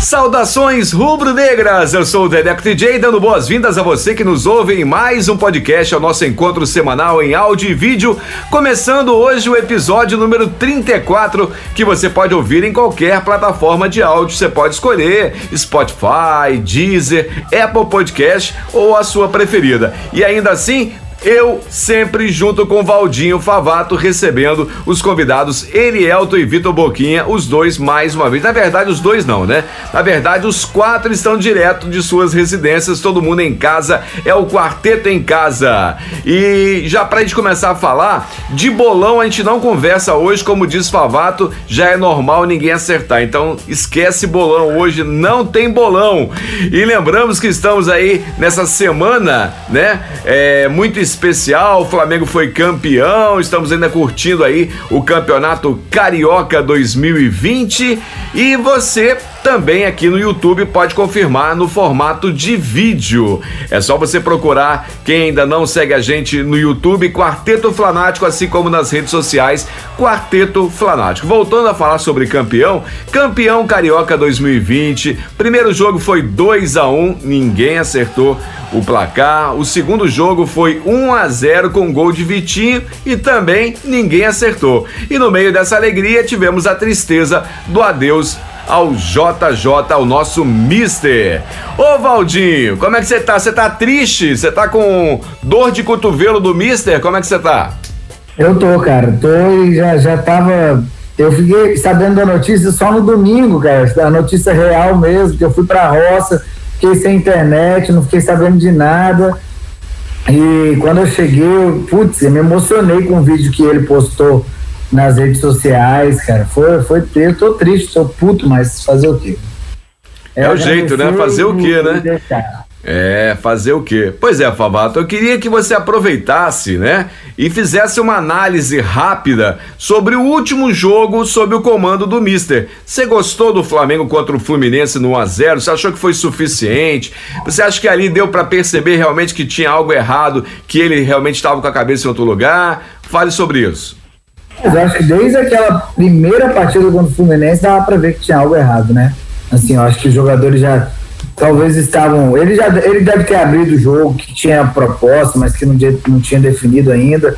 Saudações rubro-negras! Eu sou o Dedeco TJ, dando boas-vindas a você que nos ouve em mais um podcast, ao nosso encontro semanal em áudio e vídeo. Começando hoje o episódio número 34, que você pode ouvir em qualquer plataforma de áudio. Você pode escolher Spotify, Deezer, Apple Podcast ou a sua preferida. E ainda assim, eu sempre junto com Valdinho Favato recebendo os convidados Elielto e Vitor Boquinha, os dois mais uma vez. Na verdade, os dois não, né? Na verdade, os quatro estão direto de suas residências, todo mundo em casa, é o quarteto em casa. E já pra gente começar a falar, de bolão a gente não conversa hoje, como diz Favato, já é normal ninguém acertar. Então, esquece bolão hoje, não tem bolão. E lembramos que estamos aí nessa semana, né? É muito. O Flamengo foi campeão. Estamos ainda curtindo aí o Campeonato Carioca 2020 e você também aqui no YouTube pode confirmar no formato de vídeo. É só você procurar quem ainda não segue a gente no YouTube, Quarteto Flanático, assim como nas redes sociais, Quarteto Flanático. Voltando a falar sobre campeão, campeão carioca 2020. Primeiro jogo foi 2 a 1, ninguém acertou o placar. O segundo jogo foi 1 a 0 com gol de Vitinho e também ninguém acertou. E no meio dessa alegria tivemos a tristeza do adeus ao JJ, ao nosso Mister. Ô Valdinho, como é que você tá? Você tá triste? Você tá com dor de cotovelo do Mister? Como é que você tá? Eu tô, cara. Tô e já, já tava. Eu fiquei sabendo da notícia só no domingo, cara. A notícia real mesmo, que eu fui pra roça, fiquei sem internet, não fiquei sabendo de nada. E quando eu cheguei, putz, eu me emocionei com o vídeo que ele postou nas redes sociais, cara. Foi, foi eu tô triste, tô puto, mas fazer o quê? É, é o jeito, né? Fazer o quê, né? É, fazer o quê? Pois é, Favato, eu queria que você aproveitasse, né, e fizesse uma análise rápida sobre o último jogo sob o comando do Mister. Você gostou do Flamengo contra o Fluminense no 1 a 0? Você achou que foi suficiente? Você acha que ali deu para perceber realmente que tinha algo errado, que ele realmente estava com a cabeça em outro lugar? Fale sobre isso. Mas eu acho que desde aquela primeira partida contra o Fluminense dava para ver que tinha algo errado, né? Assim, eu acho que os jogadores já talvez estavam. Ele já ele deve ter abrido o jogo, que tinha proposta, mas que não, não tinha definido ainda.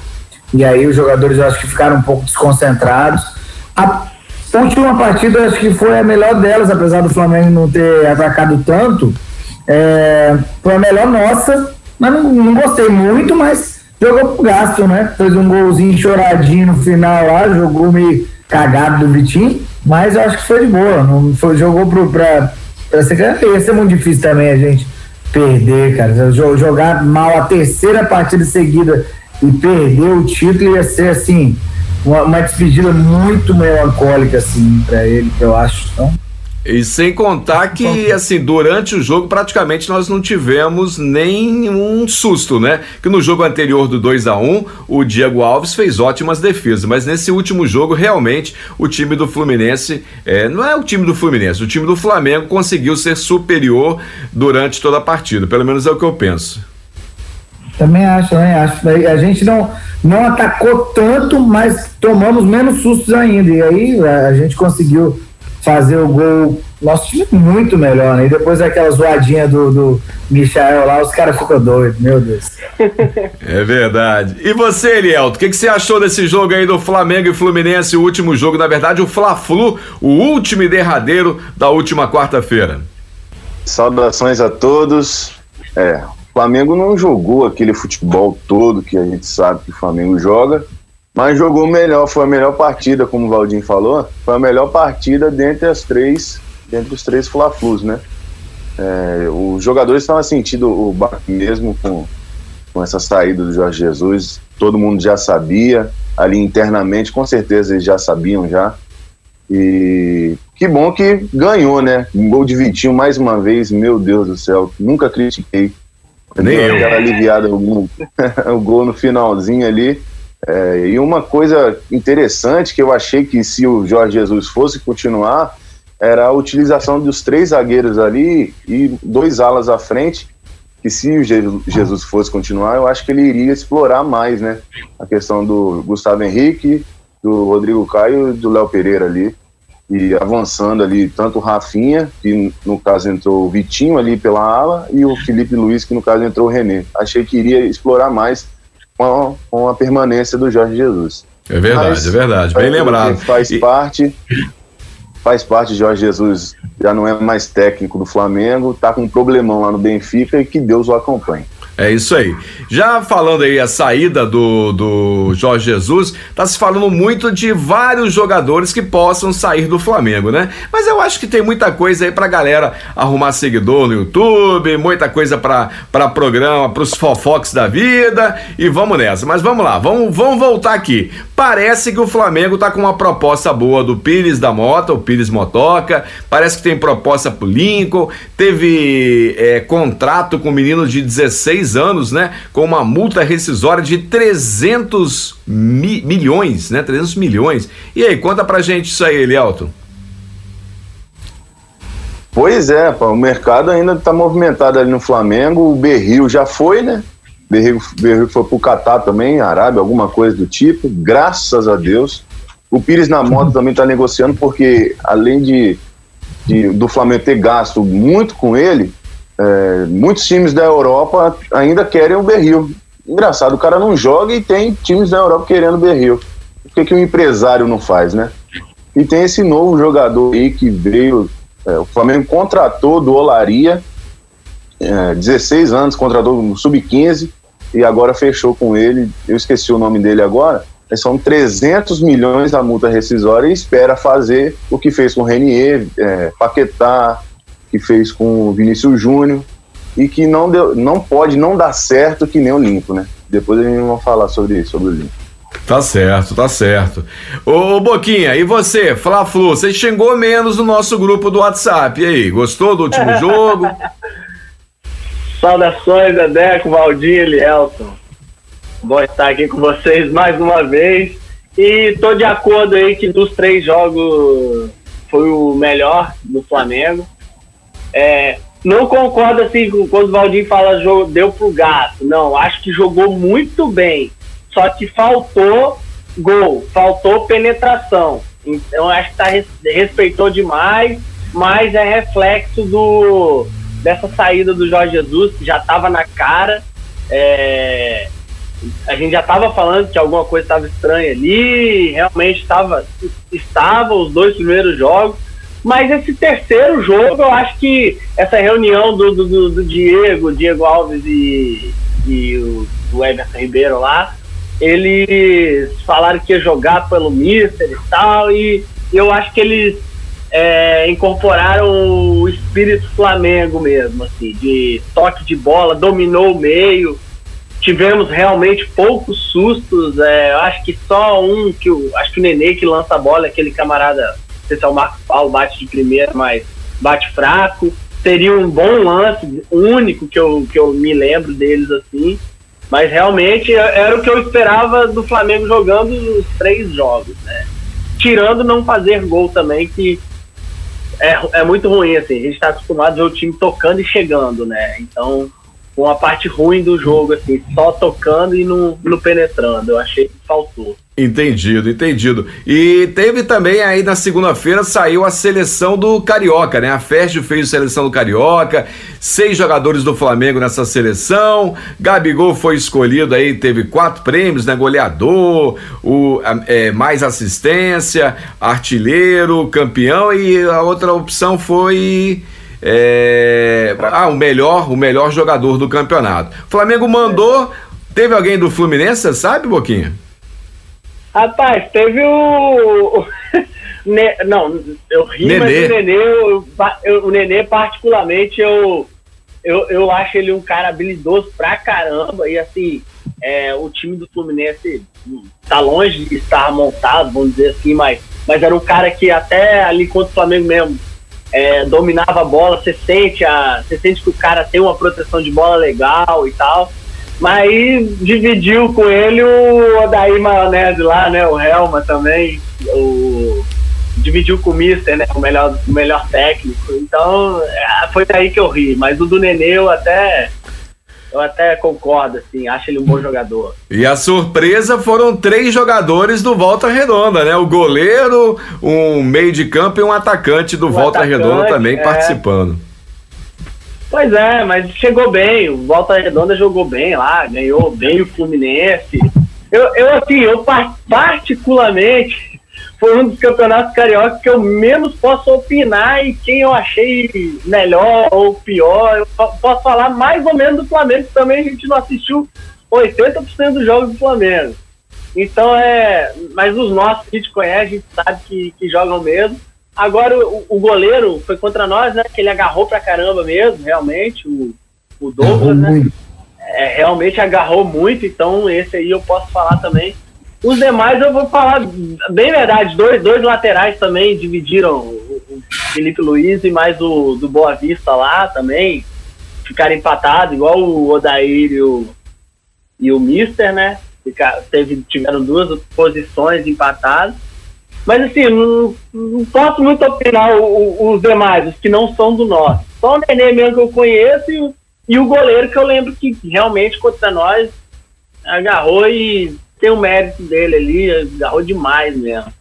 E aí os jogadores eu acho que ficaram um pouco desconcentrados. A última partida eu acho que foi a melhor delas, apesar do Flamengo não ter atacado tanto. É, foi a melhor nossa, mas não, não gostei muito, mas jogou pro gasto, né? Fez um golzinho choradinho no final lá, jogou meio cagado do Vitinho, mas eu acho que foi de boa. Não foi, jogou pro, pra, pra ser. Ia ser muito difícil também a gente perder, cara. Jogar mal a terceira partida seguida e perder o título ia ser assim. Uma, uma despedida muito melancólica, assim, para ele, que eu acho. Então, e sem contar que, assim, durante o jogo praticamente nós não tivemos nenhum susto, né? Que no jogo anterior do 2 a 1 o Diego Alves fez ótimas defesas, mas nesse último jogo, realmente, o time do Fluminense, é, não é o time do Fluminense, o time do Flamengo conseguiu ser superior durante toda a partida, pelo menos é o que eu penso. Também acho, também acho. A gente não, não atacou tanto, mas tomamos menos sustos ainda. E aí a gente conseguiu fazer o gol. Nosso time é muito melhor, né? E depois aquela zoadinha do, do Michael lá, os caras ficam doidos, meu Deus. É verdade. E você, Elielto, o que, que você achou desse jogo aí do Flamengo e Fluminense, o último jogo, na verdade, o Fla-Flu, o último e derradeiro da última quarta-feira? Saudações a todos. É, o Flamengo não jogou aquele futebol todo que a gente sabe que o Flamengo joga mas jogou melhor, foi a melhor partida, como o Valdinho falou, foi a melhor partida dentre as três, dentre os três Fla-Flus, né? É, os jogadores estavam sentindo o baque mesmo com, com essa saída do Jorge Jesus, todo mundo já sabia, ali internamente, com certeza eles já sabiam já. E que bom que ganhou, né? Um gol de Vitinho mais uma vez, meu Deus do céu, nunca critiquei. Nem eu. Aquela aliviada, o, o gol no finalzinho ali É, e uma coisa interessante que eu achei que se o Jorge Jesus fosse continuar era a utilização dos três zagueiros ali e dois alas à frente, que se o Jesus fosse continuar, eu acho que ele iria explorar mais, né? A questão do Gustavo Henrique, do Rodrigo Caio e do Léo Pereira ali. E avançando ali, tanto o Rafinha, que no caso entrou o Vitinho ali pela ala, e o Felipe Luiz, que no caso entrou o René. Achei que iria explorar mais com a, com a permanência do Jorge Jesus. É verdade, Mas, é verdade. Bem lembrado. Faz e... parte faz parte Jorge Jesus, já não é mais técnico do Flamengo, tá com um problemão lá no Benfica e que Deus o acompanhe. É isso aí. Já falando aí a saída do, do Jorge Jesus, tá se falando muito de vários jogadores que possam sair do Flamengo, né? Mas eu acho que tem muita coisa aí pra galera arrumar seguidor no YouTube, muita coisa pra, pra programa, pros fofoques da vida e vamos nessa. Mas vamos lá, vamos, vamos voltar aqui. Parece que o Flamengo tá com uma proposta boa do Pires da Mota, o Pires Motoca, parece que tem proposta pro Lincoln, teve é, contrato com o menino de 16 anos, né, com uma multa rescisória de 300 mi milhões, né, 300 milhões. E aí, conta pra gente isso aí, Elielton. Pois é, pô, o mercado ainda está movimentado ali no Flamengo, o Berril já foi, né? Berril, Berril foi pro Catar também, Arábia, alguma coisa do tipo, graças a Deus. O Pires na moto também está negociando, porque além de, de, do Flamengo ter gasto muito com ele, é, muitos times da Europa ainda querem o Berril. Engraçado, o cara não joga e tem times da Europa querendo o Berril. Por que, que o empresário não faz, né? E tem esse novo jogador aí que veio. É, o Flamengo contratou do Olaria, é, 16 anos, contratou no Sub-15 e agora fechou com ele. Eu esqueci o nome dele agora. São 300 milhões da multa rescisória e espera fazer o que fez com o Renier, é, Paquetá, que fez com o Vinícius Júnior e que não, deu, não pode não dar certo que nem o Limpo, né? Depois a gente vai falar sobre isso, sobre o Limpo. Tá certo, tá certo. Ô Boquinha, e você, Fla-Flu, você xingou menos no nosso grupo do WhatsApp. E aí, gostou do último jogo? Saudações, Dedeco, Valdir e Elton. Bom estar aqui com vocês mais uma vez. E tô de acordo aí que dos três jogos foi o melhor do Flamengo. É, não concordo assim quando o Valdir fala deu pro gato. Não, acho que jogou muito bem. Só que faltou gol, faltou penetração. Então acho que tá, respeitou demais, mas é reflexo do dessa saída do Jorge Jesus, que já estava na cara. É, a gente já estava falando que alguma coisa estava estranha ali, realmente estava estava os dois primeiros jogos mas esse terceiro jogo, eu acho que essa reunião do, do, do Diego, Diego Alves e, e o, o Everton Ribeiro lá, eles falaram que ia jogar pelo Mister e tal, e eu acho que eles é, incorporaram o espírito Flamengo mesmo, assim, de toque de bola, dominou o meio. Tivemos realmente poucos sustos. É, eu acho que só um que o, acho que o Nenê que lança a bola, aquele camarada sei se é o Marcos Paulo bate de primeira, mas bate fraco. Seria um bom lance, único que eu, que eu me lembro deles assim. Mas realmente é, era o que eu esperava do Flamengo jogando os três jogos, né? Tirando não fazer gol também, que é, é muito ruim, assim. A gente está acostumado a ver o time tocando e chegando, né? Então, uma parte ruim do jogo, assim, só tocando e não, penetrando. Eu achei que faltou. Entendido, entendido. E teve também aí na segunda-feira saiu a seleção do Carioca, né? A Fest fez a seleção do Carioca, seis jogadores do Flamengo nessa seleção. Gabigol foi escolhido aí, teve quatro prêmios, né? Goleador, o, é, mais assistência, artilheiro, campeão e a outra opção foi. É, ah, o melhor, o melhor jogador do campeonato. O Flamengo mandou. Teve alguém do Fluminense, você sabe, Boquinha? Rapaz, teve o. ne... Não, eu ri, Nenê. mas o Nenê, eu, eu, o Nenê, particularmente, eu, eu, eu acho ele um cara habilidoso pra caramba. E assim, é, o time do Fluminense tá longe de estar montado, vamos dizer assim, mas, mas era um cara que até ali contra o Flamengo mesmo é, dominava a bola, você sente, a, você sente que o cara tem uma proteção de bola legal e tal. Mas aí dividiu com ele o Odaí Maionese lá, né? O Helma também. O, dividiu com o Mister, né? O melhor, o melhor técnico. Então, é, foi daí que eu ri. Mas o do Nenê eu até. Eu até concordo, assim, acho ele um bom jogador. E a surpresa foram três jogadores do Volta Redonda, né? O goleiro, um meio de campo e um atacante do um Volta atacante, Redonda também é... participando. Pois é, mas chegou bem, o Volta Redonda jogou bem lá, ganhou bem o Fluminense. Eu, eu assim, eu particularmente, foi um dos campeonatos cariocas que eu menos posso opinar e quem eu achei melhor ou pior. Eu posso falar mais ou menos do Flamengo, que também a gente não assistiu 80% dos jogos do Flamengo. Então é. Mas os nossos que a gente conhece, a gente sabe que, que jogam mesmo. Agora o, o, goleiro foi contra nós, né? Que ele agarrou pra caramba mesmo, realmente. O, o Douglas, né? É, realmente agarrou muito, então esse aí eu posso falar também. Os demais eu vou falar bem verdade, dois, dois laterais também dividiram o, Felipe Luiz e mais o do Boa Vista lá também. Ficaram empatados, igual o Odair e o, e o Mister, né? Ficar, teve, tiveram duas posições empatadas. Mas assim, não, não posso muito opinar o, o, os demais, os que não são do nosso. Só o Nenê mesmo que eu conheço e, e o goleiro que eu lembro que realmente contra nós agarrou e tem o mérito dele ali, agarrou demais mesmo.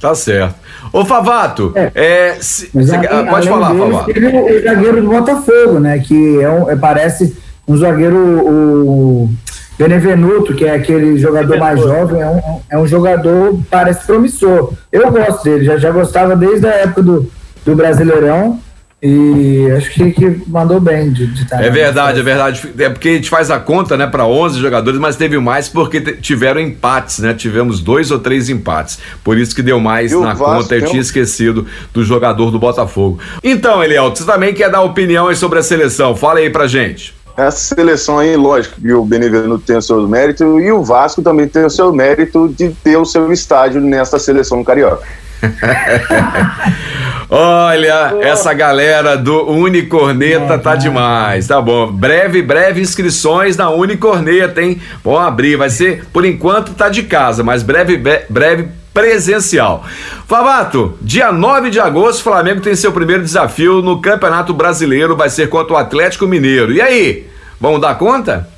Tá certo. Ô Favato, é, é se, cê, além, pode falar, Favato. Teve o zagueiro do Botafogo, né? Que é um, é, parece um zagueiro. O, Benevenuto, que é aquele jogador mais jovem, é um, é um jogador, parece promissor. Eu gosto dele, já, já gostava desde a época do, do Brasileirão. E acho que, que mandou bem de, de estar. É verdade, é verdade. É porque a gente faz a conta, né, para 11 jogadores, mas teve mais porque tiveram empates, né? Tivemos dois ou três empates. Por isso que deu mais na conta. Eu tinha esquecido do jogador do Botafogo. Então, Eliel, você também quer dar opinião aí sobre a seleção? Fala aí pra gente. Essa seleção aí, lógico que o Benevenuto tem o seu mérito e o Vasco também tem o seu mérito de ter o seu estádio nessa seleção carioca. Olha, essa galera do Unicorneta tá demais, tá bom. Breve, breve inscrições na Unicorneta, hein? Vamos abrir, vai ser, por enquanto tá de casa, mas breve, breve presencial. Favato, dia 9 de agosto, o Flamengo tem seu primeiro desafio no Campeonato Brasileiro, vai ser contra o Atlético Mineiro. E aí, vamos dar conta?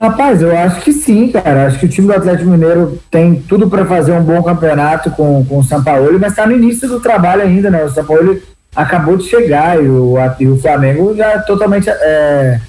Rapaz, eu acho que sim, cara. Acho que o time do Atlético Mineiro tem tudo para fazer um bom campeonato com, com o São Paulo, mas está no início do trabalho ainda, né? O São Paulo acabou de chegar e o, e o Flamengo já é totalmente é,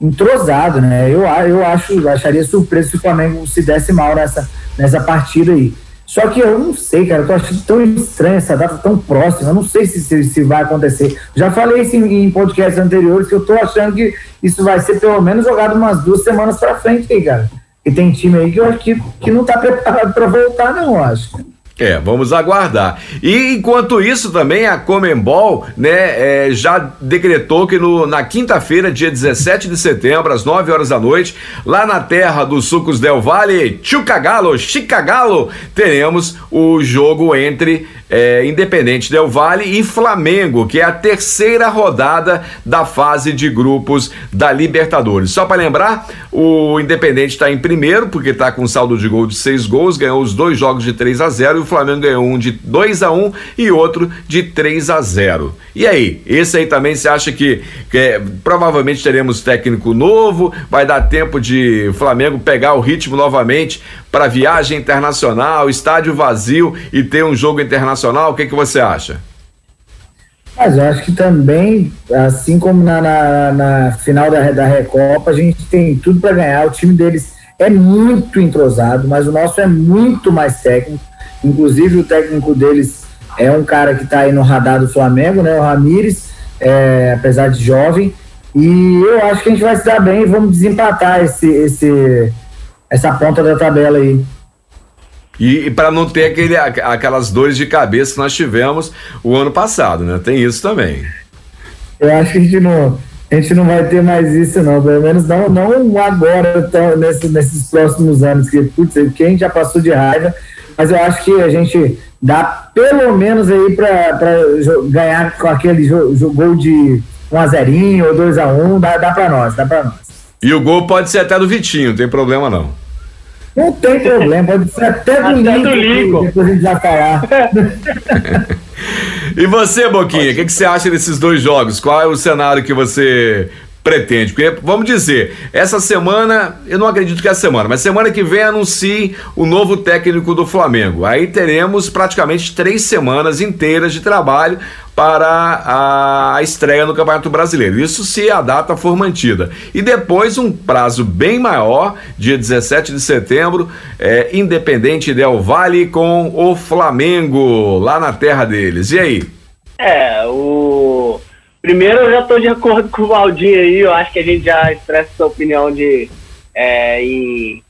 entrosado, né? Eu, eu acho, acharia surpresa se o Flamengo se desse mal nessa, nessa partida aí. Só que eu não sei, cara, eu tô achando tão estranha essa data tão próxima, eu não sei se, se, se vai acontecer. Já falei isso em, em podcasts anteriores, que eu tô achando que isso vai ser pelo menos jogado umas duas semanas pra frente aí, cara. E tem time aí que eu acho que, que não tá preparado para voltar, não, eu acho. É, vamos aguardar. E enquanto isso também a Comembol, né, é, já decretou que no, na quinta-feira, dia 17 de setembro, às 9 horas da noite, lá na terra dos Sucos Del Valle, Chucagalo, Chicagalo, teremos o jogo entre é, Independente Del Vale e Flamengo, que é a terceira rodada da fase de grupos da Libertadores. Só para lembrar, o Independente está em primeiro, porque está com saldo de gol de seis gols, ganhou os dois jogos de 3 a 0 e o Flamengo ganhou um de 2 a 1 e outro de 3 a 0 E aí, esse aí também você acha que, que é, provavelmente teremos técnico novo, vai dar tempo de Flamengo pegar o ritmo novamente para viagem internacional, estádio vazio e ter um jogo internacional? O que, que você acha? Mas eu acho que também, assim como na, na, na final da, da Recopa, a gente tem tudo para ganhar. O time deles é muito entrosado, mas o nosso é muito mais técnico. Inclusive, o técnico deles é um cara que está aí no radar do Flamengo, né? O Ramires, é, apesar de jovem. E eu acho que a gente vai se dar bem e vamos desempatar esse, esse, essa ponta da tabela aí. E, e para não ter aquele, aquelas dores de cabeça que nós tivemos o ano passado, né? Tem isso também. Eu acho que a gente não, a gente não vai ter mais isso, não. Pelo menos não, não agora, tão, nesse, nesses próximos anos, que, putz, que a gente já passou de raiva. Mas eu acho que a gente dá pelo menos aí para ganhar com aquele gol de 1 a 0 ou 2 a 1 dá, dá para nós, dá para nós. E o gol pode ser até do Vitinho, não tem problema não. Não tem problema, pode ser até do Lincoln. Depois a gente vai falar. E você, Boquinha, o que, que você acha desses dois jogos? Qual é o cenário que você pretende? Porque, vamos dizer, essa semana, eu não acredito que é a semana, mas semana que vem anuncie o novo técnico do Flamengo. Aí teremos praticamente três semanas inteiras de trabalho para a estreia no Campeonato Brasileiro. Isso se a data for mantida. E depois um prazo bem maior, dia 17 de setembro, é, Independente Del Vale com o Flamengo, lá na terra deles. E aí? É, o. Primeiro eu já tô de acordo com o Valdir aí, eu acho que a gente já expressa essa opinião de é, em,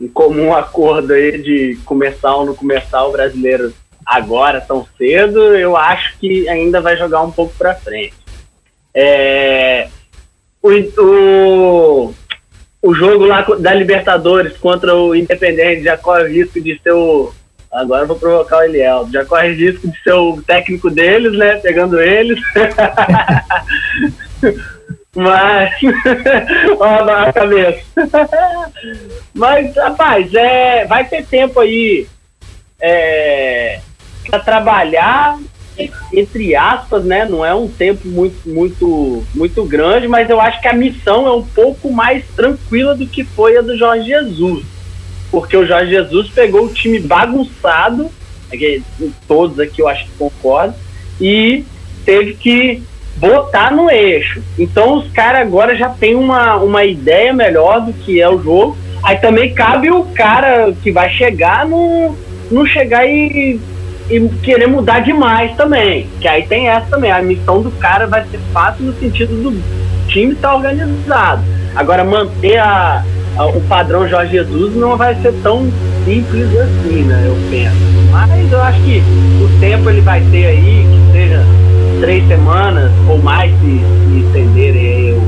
em comum acordo aí de começar ou não começar o brasileiro agora tão cedo, eu acho que ainda vai jogar um pouco pra frente. É, o, o, o jogo lá da Libertadores contra o Independente já corre risco de ser o. Agora vou provocar o Eliel. Já corre risco de ser o técnico deles, né? Pegando eles. Mas. Ó, na cabeça. Mas, rapaz, é, vai ter tempo aí é, para trabalhar, entre aspas, né? Não é um tempo muito, muito, muito grande, mas eu acho que a missão é um pouco mais tranquila do que foi a do Jorge Jesus. Porque o Jorge Jesus pegou o time bagunçado, aqui, todos aqui eu acho que concordam, e teve que botar no eixo. Então os caras agora já tem uma, uma ideia melhor do que é o jogo. Aí também cabe o cara que vai chegar no, não chegar e, e querer mudar demais também. Que aí tem essa também. A missão do cara vai ser fácil no sentido do time estar organizado. Agora manter a, a- o padrão Jorge Jesus não vai ser tão simples assim, né? Eu penso. Mas eu acho que o tempo ele vai ter aí, que seja três semanas ou mais se, se estenderem aí o,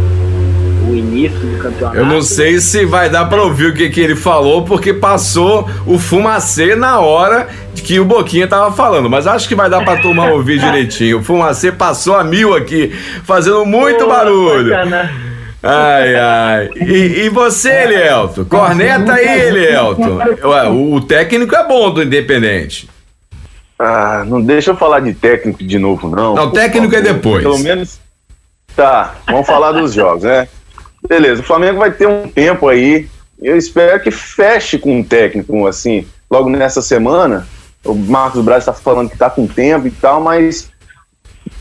o início do campeonato. Eu não sei se vai dar pra ouvir o que, que ele falou, porque passou o fumacê na hora de que o Boquinha tava falando, mas acho que vai dar pra turma ouvir direitinho. O fumacê passou a mil aqui, fazendo muito Pô, barulho. bacana. Ai, ai. E, e você, Elielto? Corneta aí, Elielto. O, o técnico é bom do Independente. Ah, não deixa eu falar de técnico de novo, não. Não, técnico é favor. depois. Pelo menos. Tá, vamos falar dos jogos, né? Beleza, o Flamengo vai ter um tempo aí. Eu espero que feche com um técnico, assim, logo nessa semana. O Marcos Braz está falando que está com tempo e tal, mas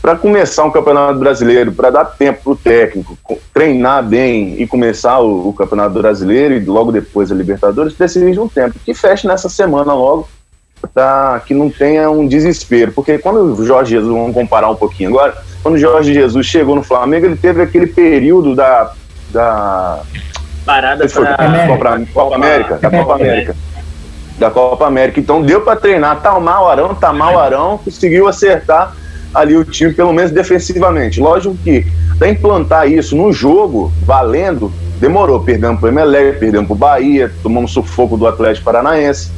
para começar um campeonato brasileiro, para dar tempo para o técnico co- treinar bem e começar o, o campeonato brasileiro e logo depois a Libertadores, precisa de um tempo. Que feche nessa semana logo, para que não tenha um desespero. Porque quando o Jorge Jesus, vamos comparar um pouquinho agora, quando o Jorge Jesus chegou no Flamengo, ele teve aquele período da. Da Parada foi pra... Copa, Copa América, da Copa América. Da Copa América. Então deu para treinar, tá mal Arão, tá mal Arão, conseguiu acertar ali o time, pelo menos defensivamente. Lógico que para implantar isso no jogo, valendo, demorou. Perdemos pro Emelec, perdemos pro Bahia, tomamos sufoco do Atlético Paranaense.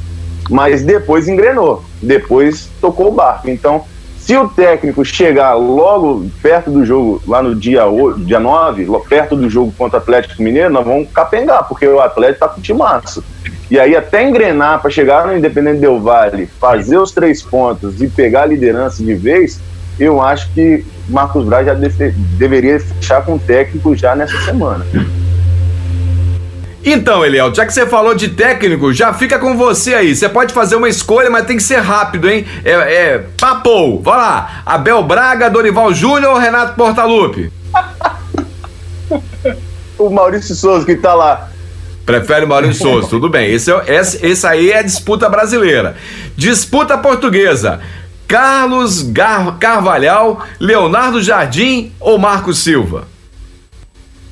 Mas depois engrenou, depois tocou o barco. Então, se o técnico chegar logo perto do jogo, lá no dia, dia 9, lo- perto do jogo contra o Atlético Mineiro, nós vamos capengar, porque o Atlético tá com timaço. E aí, até engrenar para chegar no Independente Del Vale, fazer os três pontos e pegar a liderança de vez, eu acho que Marcos Braz já deveria fechar com o técnico já nessa semana. Então, Eliel, já que você falou de técnico, já fica com você aí. Você pode fazer uma escolha, mas tem que ser rápido, hein? É, é papo. Vai lá. Abel Braga, Dorival Júnior ou Renato Portaluppi? O Maurício Souza que tá lá. Prefere Maurício Souza, tudo bem. Esse, é, esse, esse aí é a disputa brasileira. Disputa portuguesa. Carlos Gar- Carvalhal, Leonardo Jardim ou Marcos Silva?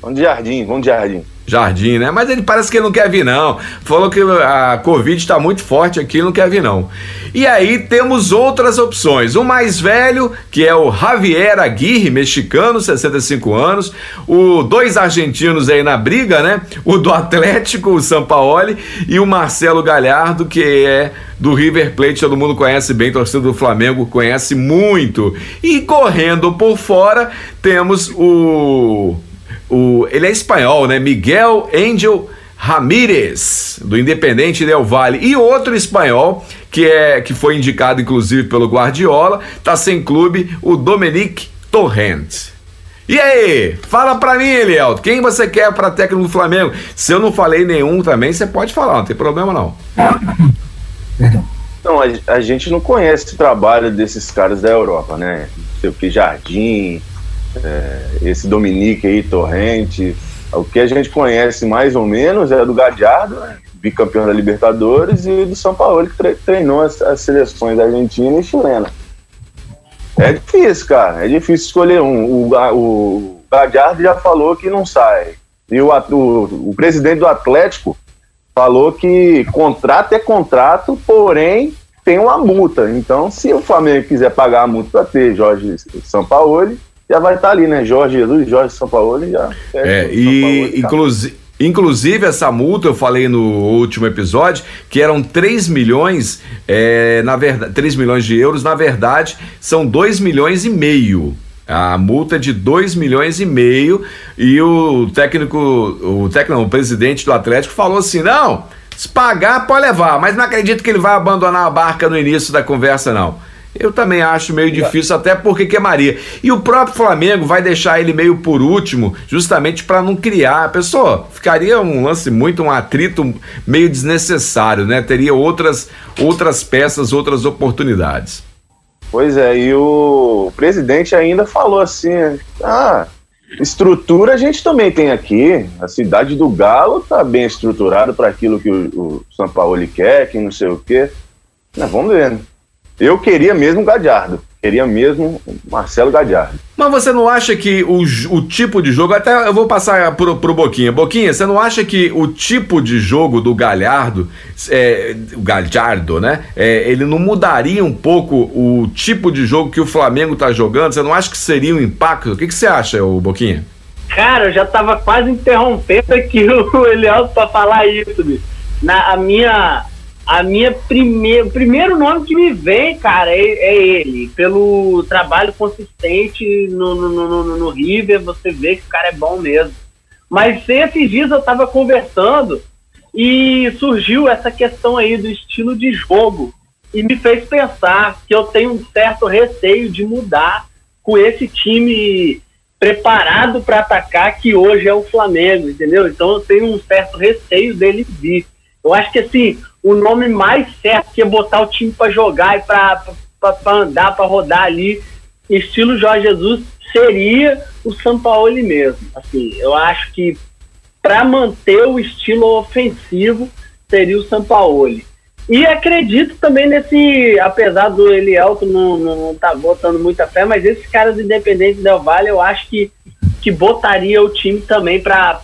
Vamos de jardim, vamos de jardim. Jardim, né? Mas ele parece que não quer vir, não. Falou que a Covid está muito forte aqui, não quer vir, não. E aí temos outras opções. O mais velho, que é o Javier Aguirre, mexicano, 65 anos. O dois argentinos aí na briga, né? O do Atlético, o Sampaoli, e o Marcelo Galhardo, que é do River Plate, todo mundo conhece bem, torcedor do Flamengo conhece muito. E correndo por fora, temos o o, ele é espanhol, né? Miguel Angel Ramírez, do Independente Del Valle, e outro espanhol que é que foi indicado inclusive pelo Guardiola, tá sem clube, o Dominique Torrent. E aí, fala pra mim, Eliel, quem você quer para técnico do Flamengo? Se eu não falei nenhum também, você pode falar, não tem problema não. Não, a, a gente não conhece o trabalho desses caras da Europa, né? Sei o que, Jardim, é, esse Dominique aí, Torrente. O que a gente conhece mais ou menos é do Gadiardo, né? bicampeão da Libertadores, e do São Paulo, que treinou as, as seleções argentina e chilena. É difícil, cara. É difícil escolher um. O, o Gadiardo já falou que não sai. E o, o, o presidente do Atlético falou que contrato é contrato, porém tem uma multa. Então, se o Flamengo quiser pagar a multa para ter Jorge Sampaoli, já vai estar tá ali, né? Jorge Jesus, Jorge Sampaoli já. É, e inclusive. Inclusive, essa multa, eu falei no último episódio, que eram 3 milhões, é, na verdade, 3 milhões de euros, na verdade, são 2 milhões e meio. A multa é de 2 milhões e meio e o técnico, o técnico, o presidente do Atlético falou assim: "Não, se pagar pode levar, mas não acredito que ele vai abandonar a barca no início da conversa não". Eu também acho meio difícil, até porque que é Maria. E o próprio Flamengo vai deixar ele meio por último, justamente para não criar. Pessoa, ficaria um lance muito, um atrito meio desnecessário, né? Teria outras, outras peças, outras oportunidades. Pois é, e o presidente ainda falou assim: ah, estrutura a gente também tem aqui. A cidade do Galo está bem estruturada para aquilo que o, o São Paulo quer, que não sei o quê. Mas vamos ver, né? Eu queria mesmo Gadiardo. Queria mesmo Marcelo Gadiardo. Mas você não acha que o, o tipo de jogo. Até eu vou passar pro, pro Boquinha. Boquinha, você não acha que o tipo de jogo do Galhardo, é, o Galhardo, né? É, ele não mudaria um pouco o tipo de jogo que o Flamengo tá jogando? Você não acha que seria um impacto? O que, que você acha, o Boquinha? Cara, eu já tava quase interrompendo aqui o Eliel para falar isso, bicho. Na, a minha a minha primeira, o primeiro nome que me vem, cara, é, é ele. Pelo trabalho consistente no, no, no, no, River, você vê que o cara é bom mesmo. Mas esses dias eu tava conversando e surgiu essa questão aí do estilo de jogo e me fez pensar que eu tenho um certo receio de mudar com esse time preparado para atacar que hoje é o Flamengo, entendeu? Então eu tenho um certo receio dele vir. Eu acho que assim, o nome mais certo que é botar o time para jogar e para andar, para rodar ali, estilo Jorge Jesus, seria o Sampaoli mesmo. Assim, eu acho que para manter o estilo ofensivo seria o Sampaoli. E acredito também nesse, apesar do Elielto não, não, não tá botando muita fé, mas esses caras independentes Del Valle eu acho que, que botaria o time também para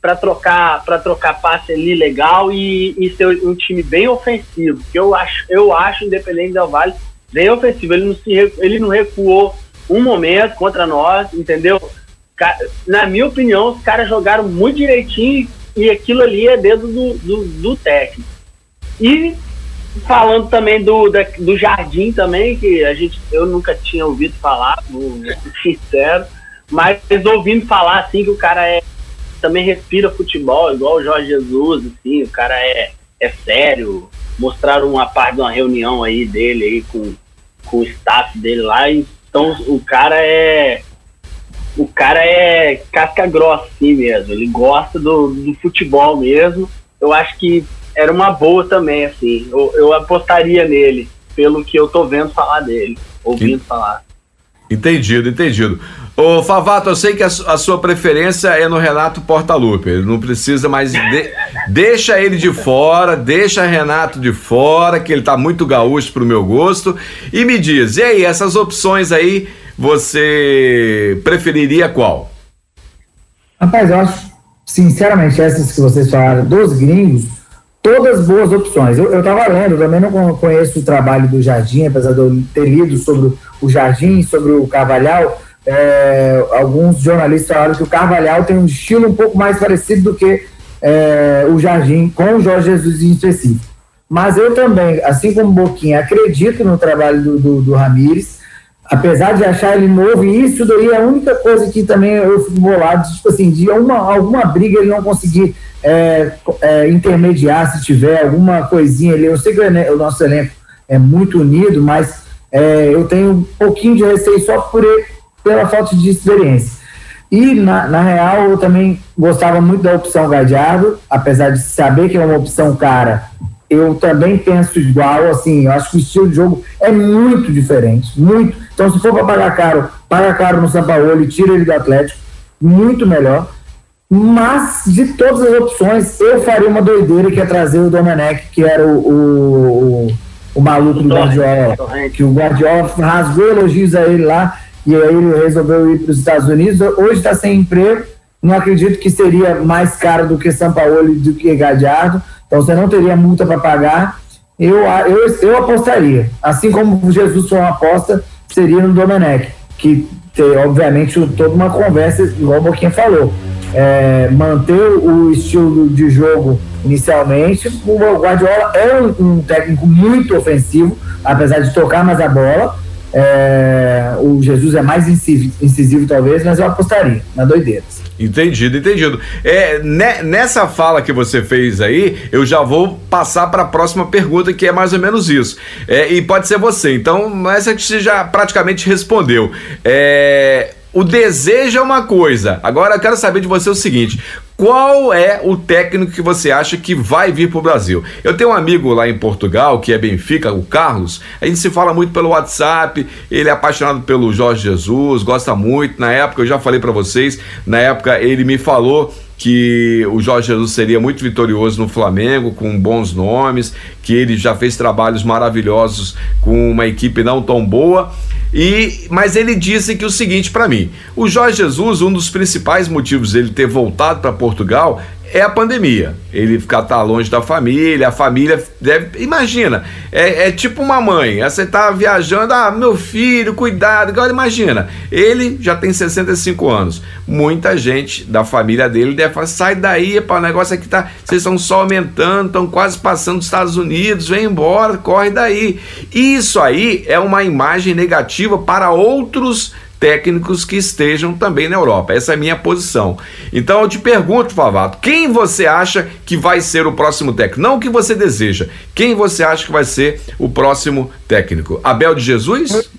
para trocar para trocar passe ali legal e, e ser um time bem ofensivo. Que eu acho, eu acho Independente Del Vale bem ofensivo. Ele não se ele não recuou um momento contra nós, entendeu? Na minha opinião, os caras jogaram muito direitinho e aquilo ali é dedo do, do, do técnico. E falando também do, da, do Jardim também, que a gente eu nunca tinha ouvido falar, vou ser sincero, mas ouvindo falar assim que o cara é também respira futebol, igual o Jorge Jesus, assim, o cara é, é sério. Mostraram uma parte de uma reunião aí dele aí com, com o staff dele lá, então o cara é. O cara é casca grossa, assim mesmo. Ele gosta do, do futebol mesmo. Eu acho que era uma boa também, assim. Eu, eu apostaria nele, pelo que eu tô vendo falar dele, ouvindo falar. Entendido, entendido. Ô, Favato, eu sei que a, sua preferência é no Renato Portaluppi. Ele não precisa mais. De, deixa ele de fora, deixa Renato de fora, que ele tá muito gaúcho pro meu gosto. E me diz, e aí, essas opções aí, você preferiria qual? Rapaz, eu acho, sinceramente, essas que vocês falaram, dos gringos, todas boas opções. Eu, eu tava lendo, também não conheço o trabalho do Jardim, apesar de eu ter lido sobre o Jardim, sobre o Carvalhal é, alguns jornalistas falaram que o Carvalhal tem um estilo um pouco mais parecido do que é, o Jardim, com o Jorge Jesus em específico. Mas eu também, assim como Boquinha, acredito no trabalho do, do, do Ramires. apesar de achar ele novo, e isso daí é a única coisa que também eu fico bolado, tipo assim, de uma, alguma briga ele não conseguir é, é, intermediar se tiver alguma coisinha ali. Eu sei que o nosso elenco é muito unido, mas é, eu tenho um pouquinho de receio só por ele, pela falta de experiência. E, na, na real, eu também gostava muito da opção Gadiardo, apesar de saber que é uma opção cara, eu também penso igual, assim, eu acho que o estilo de jogo é muito diferente, muito. Então, se for para pagar caro, paga caro no São Paulo e tira ele do Atlético, muito melhor. Mas, de todas as opções, eu faria uma doideira que é trazer o Domenech, que era o, o, o, o maluco do Guardiola, que o Guardiola rasgou elogios a ele lá, e aí ele resolveu ir para os Estados Unidos. Hoje está sem emprego, não acredito que seria mais caro do que São Paulo do que Gadiardo, então você não teria multa para pagar. Eu, eu, eu apostaria, assim como o Jesus foi uma aposta, seria no Domenech, que tem, obviamente, toda uma conversa, igual o Boquinha falou. É, manter o estilo de jogo inicialmente. O Guardiola é um, um técnico muito ofensivo, apesar de tocar mais a bola. É, o Jesus é mais incisivo, incisivo, talvez, mas eu apostaria na doideira. Entendido, entendido. É, né, nessa fala que você fez aí, eu já vou passar para a próxima pergunta, que é mais ou menos isso. É, e pode ser você. Então, essa você já praticamente respondeu. É, o desejo é uma coisa. Agora eu quero saber de você o seguinte: qual é o técnico que você acha que vai vir para o Brasil? Eu tenho um amigo lá em Portugal, que é Benfica, o Carlos. A gente se fala muito pelo WhatsApp. Ele é apaixonado pelo Jorge Jesus, gosta muito. Na época, eu já falei para vocês, na época ele me falou que o Jorge Jesus seria muito vitorioso no Flamengo, com bons nomes, que ele já fez trabalhos maravilhosos com uma equipe não tão boa. E, mas ele disse que o seguinte para mim: o Jorge Jesus, um dos principais motivos dele ter voltado para Portugal é a pandemia. Ele ficar tá longe da família, a família deve. Imagina, é, é tipo uma mãe. Você tá viajando, ah, meu filho, cuidado. Agora imagina, ele já tem 65 anos. Muita gente da família dele deve falar: sai daí, pá, o negócio aqui tá. Vocês estão só aumentando, estão quase passando dos Estados Unidos, vem embora, corre daí. Isso aí é uma imagem negativa para outros técnicos que estejam também na Europa. Essa é a minha posição. Então eu te pergunto, Favato, quem você acha que vai ser o próximo técnico? Não o que você deseja. Quem você acha que vai ser o próximo técnico? Abel de Jesus?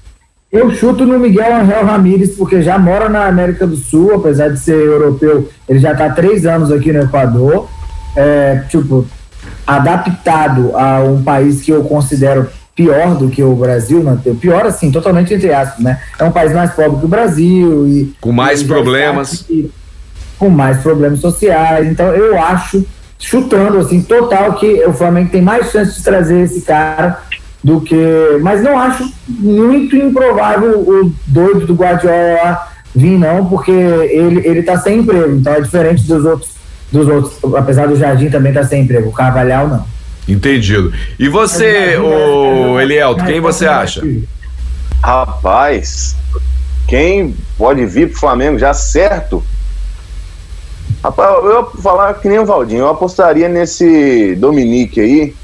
Eu chuto no Miguel Angel Ramírez, porque já mora na América do Sul, apesar de ser europeu, ele já está três anos aqui no Equador. É, tipo, adaptado a um país que eu considero pior do que o Brasil, né? pior assim, totalmente entre aspas, né? É um país mais pobre que o Brasil e com mais e problemas, com mais problemas sociais. Então eu acho, chutando assim, total que o Flamengo tem mais chance de trazer esse cara do que, mas não acho muito improvável o doido do Guardiola vir não, porque ele ele tá sem emprego, então é diferente dos outros dos outros, apesar do Jardim também tá sem emprego, o Carvalhal não. Entendido. E você, o Elielto, quem você acha? Rapaz, quem pode vir pro Flamengo já certo? Rapaz, eu falar que nem o Valdinho, eu apostaria nesse Dominique aí,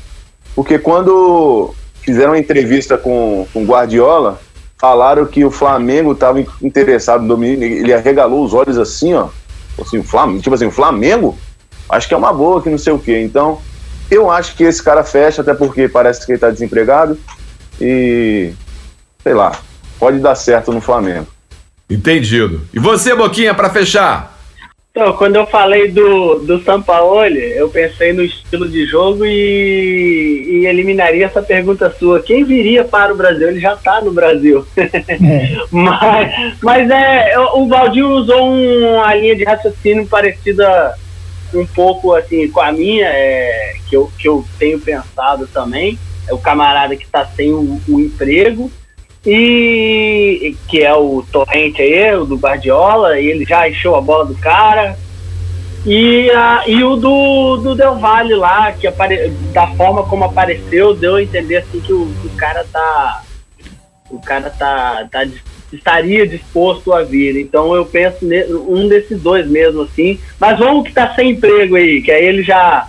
porque quando fizeram uma entrevista com o Guardiola, falaram que o Flamengo estava interessado no Dominique, ele arregalou os olhos assim, ó, assim, o Flamengo, tipo assim, o Flamengo? Acho que é uma boa, que não sei o quê. Então, eu acho que esse cara fecha, até porque parece que ele está desempregado. E sei lá, pode dar certo no Flamengo. Entendido. E você, Boquinha, para fechar? Então, quando eu falei do, do Sampaoli, eu pensei no estilo de jogo e, e eliminaria essa pergunta sua. Quem viria para o Brasil? Ele já está no Brasil. É. mas, mas é, o Valdir usou uma linha de raciocínio parecida um pouco assim com a minha, é, que, eu, que eu tenho pensado também, é o camarada que está sem o, o, emprego, e que é o Torrente aí, o do Guardiola, ele já encheu a bola do cara. E, a, e o do, do Del Valle lá, que apare, da forma como apareceu, deu a entender assim que o, o cara tá. O cara tá, tá estaria disposto a vir. Então eu penso um desses dois mesmo assim. Mas vamos que está sem emprego aí, que aí ele já,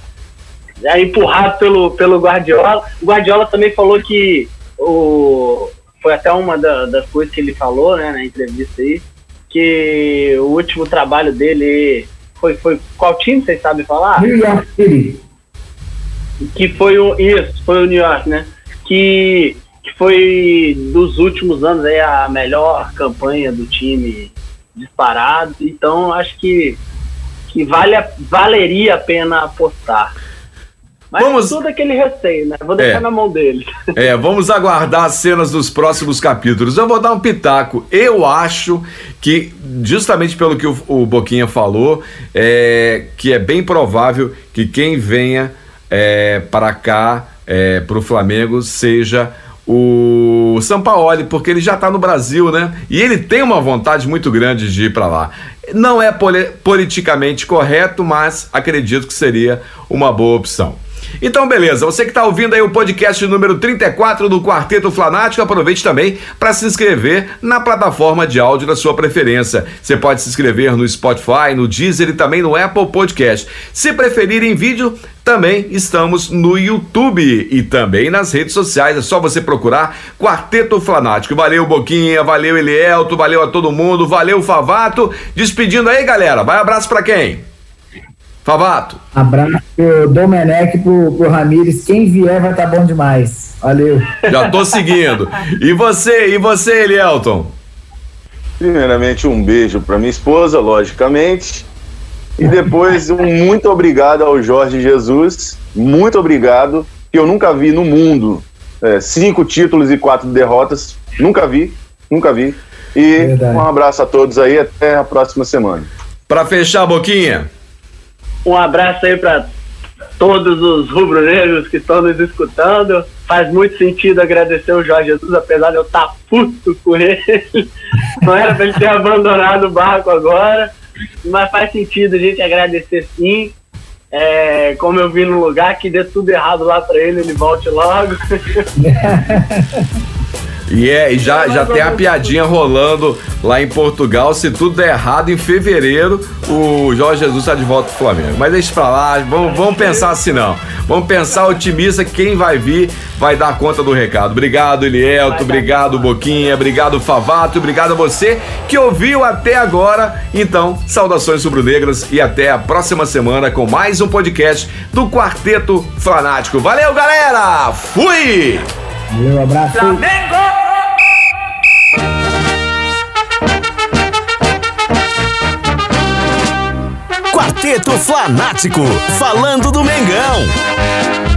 já é empurrado pelo, pelo Guardiola. O Guardiola também falou que o, foi até uma da, das coisas que ele falou, né, na entrevista aí, que o último trabalho dele foi, foi qual time, vocês sabem falar? New York City. Que foi o, isso, foi o New York, né, que, que foi dos últimos anos aí a melhor campanha do time disparado, então acho que, que vale a, valeria a pena apostar. Mas Vamos- tudo aquele receio, né? Vou deixar É. na mão deles. É, vamos aguardar as cenas dos próximos capítulos. Eu vou dar um pitaco. Eu acho que, justamente pelo que o, o Boquinha falou, é, que é bem provável que quem venha é, para cá, é, para o Flamengo, seja o Sampaoli, porque ele já está no Brasil, né? E ele tem uma vontade muito grande de ir para lá. Não é poli- politicamente correto, mas acredito que seria uma boa opção. Então, beleza. Você que está ouvindo aí o podcast número 34 do Quarteto Flanático, aproveite também para se inscrever na plataforma de áudio da sua preferência. Você pode se inscrever no Spotify, no Deezer e também no Apple Podcast. Se preferir em vídeo, também estamos no YouTube e também nas redes sociais. É só você procurar Quarteto Flanático. Valeu, Boquinha, valeu, Elielto, valeu a todo mundo, valeu, Favato. Despedindo aí, galera. Vai abraço para quem? Favato. Abraço pro Domenech, pro, pro Ramires. Quem vier vai estar bom demais. Valeu. Já tô seguindo. E você, e você, Elielton? Primeiramente, um beijo para minha esposa, logicamente. E depois, um muito obrigado ao Jorge Jesus. Muito obrigado, que eu nunca vi no mundo é, cinco títulos e quatro derrotas. Nunca vi, nunca vi. E Verdade. um abraço a todos aí, até a próxima semana. Pra fechar, Boquinha. Um abraço aí para todos os rubro-negros que estão nos escutando. Faz muito sentido agradecer o Jorge Jesus, apesar de eu estar puto com ele. Não era para ele ter abandonado o barco agora, mas faz sentido a gente agradecer sim. É, como eu vi no lugar, que dê tudo errado lá para ele, ele volte logo. E, é, e já, já tem a piadinha rolando lá em Portugal. Se tudo der errado, em fevereiro, o Jorge Jesus está de volta pro Flamengo. Mas deixa pra lá, vamos, vamos pensar assim não. Vamos pensar otimista que quem vai vir vai dar conta do recado. Obrigado, Elielto, obrigado, Boquinha, obrigado, Favato, obrigado a você que ouviu até agora. Então, saudações rubro-negras e até a próxima semana com mais um podcast do Quarteto Fanático. Valeu, galera! Fui! Valeu, abraço. Quarteto Flanático, falando do Mengão.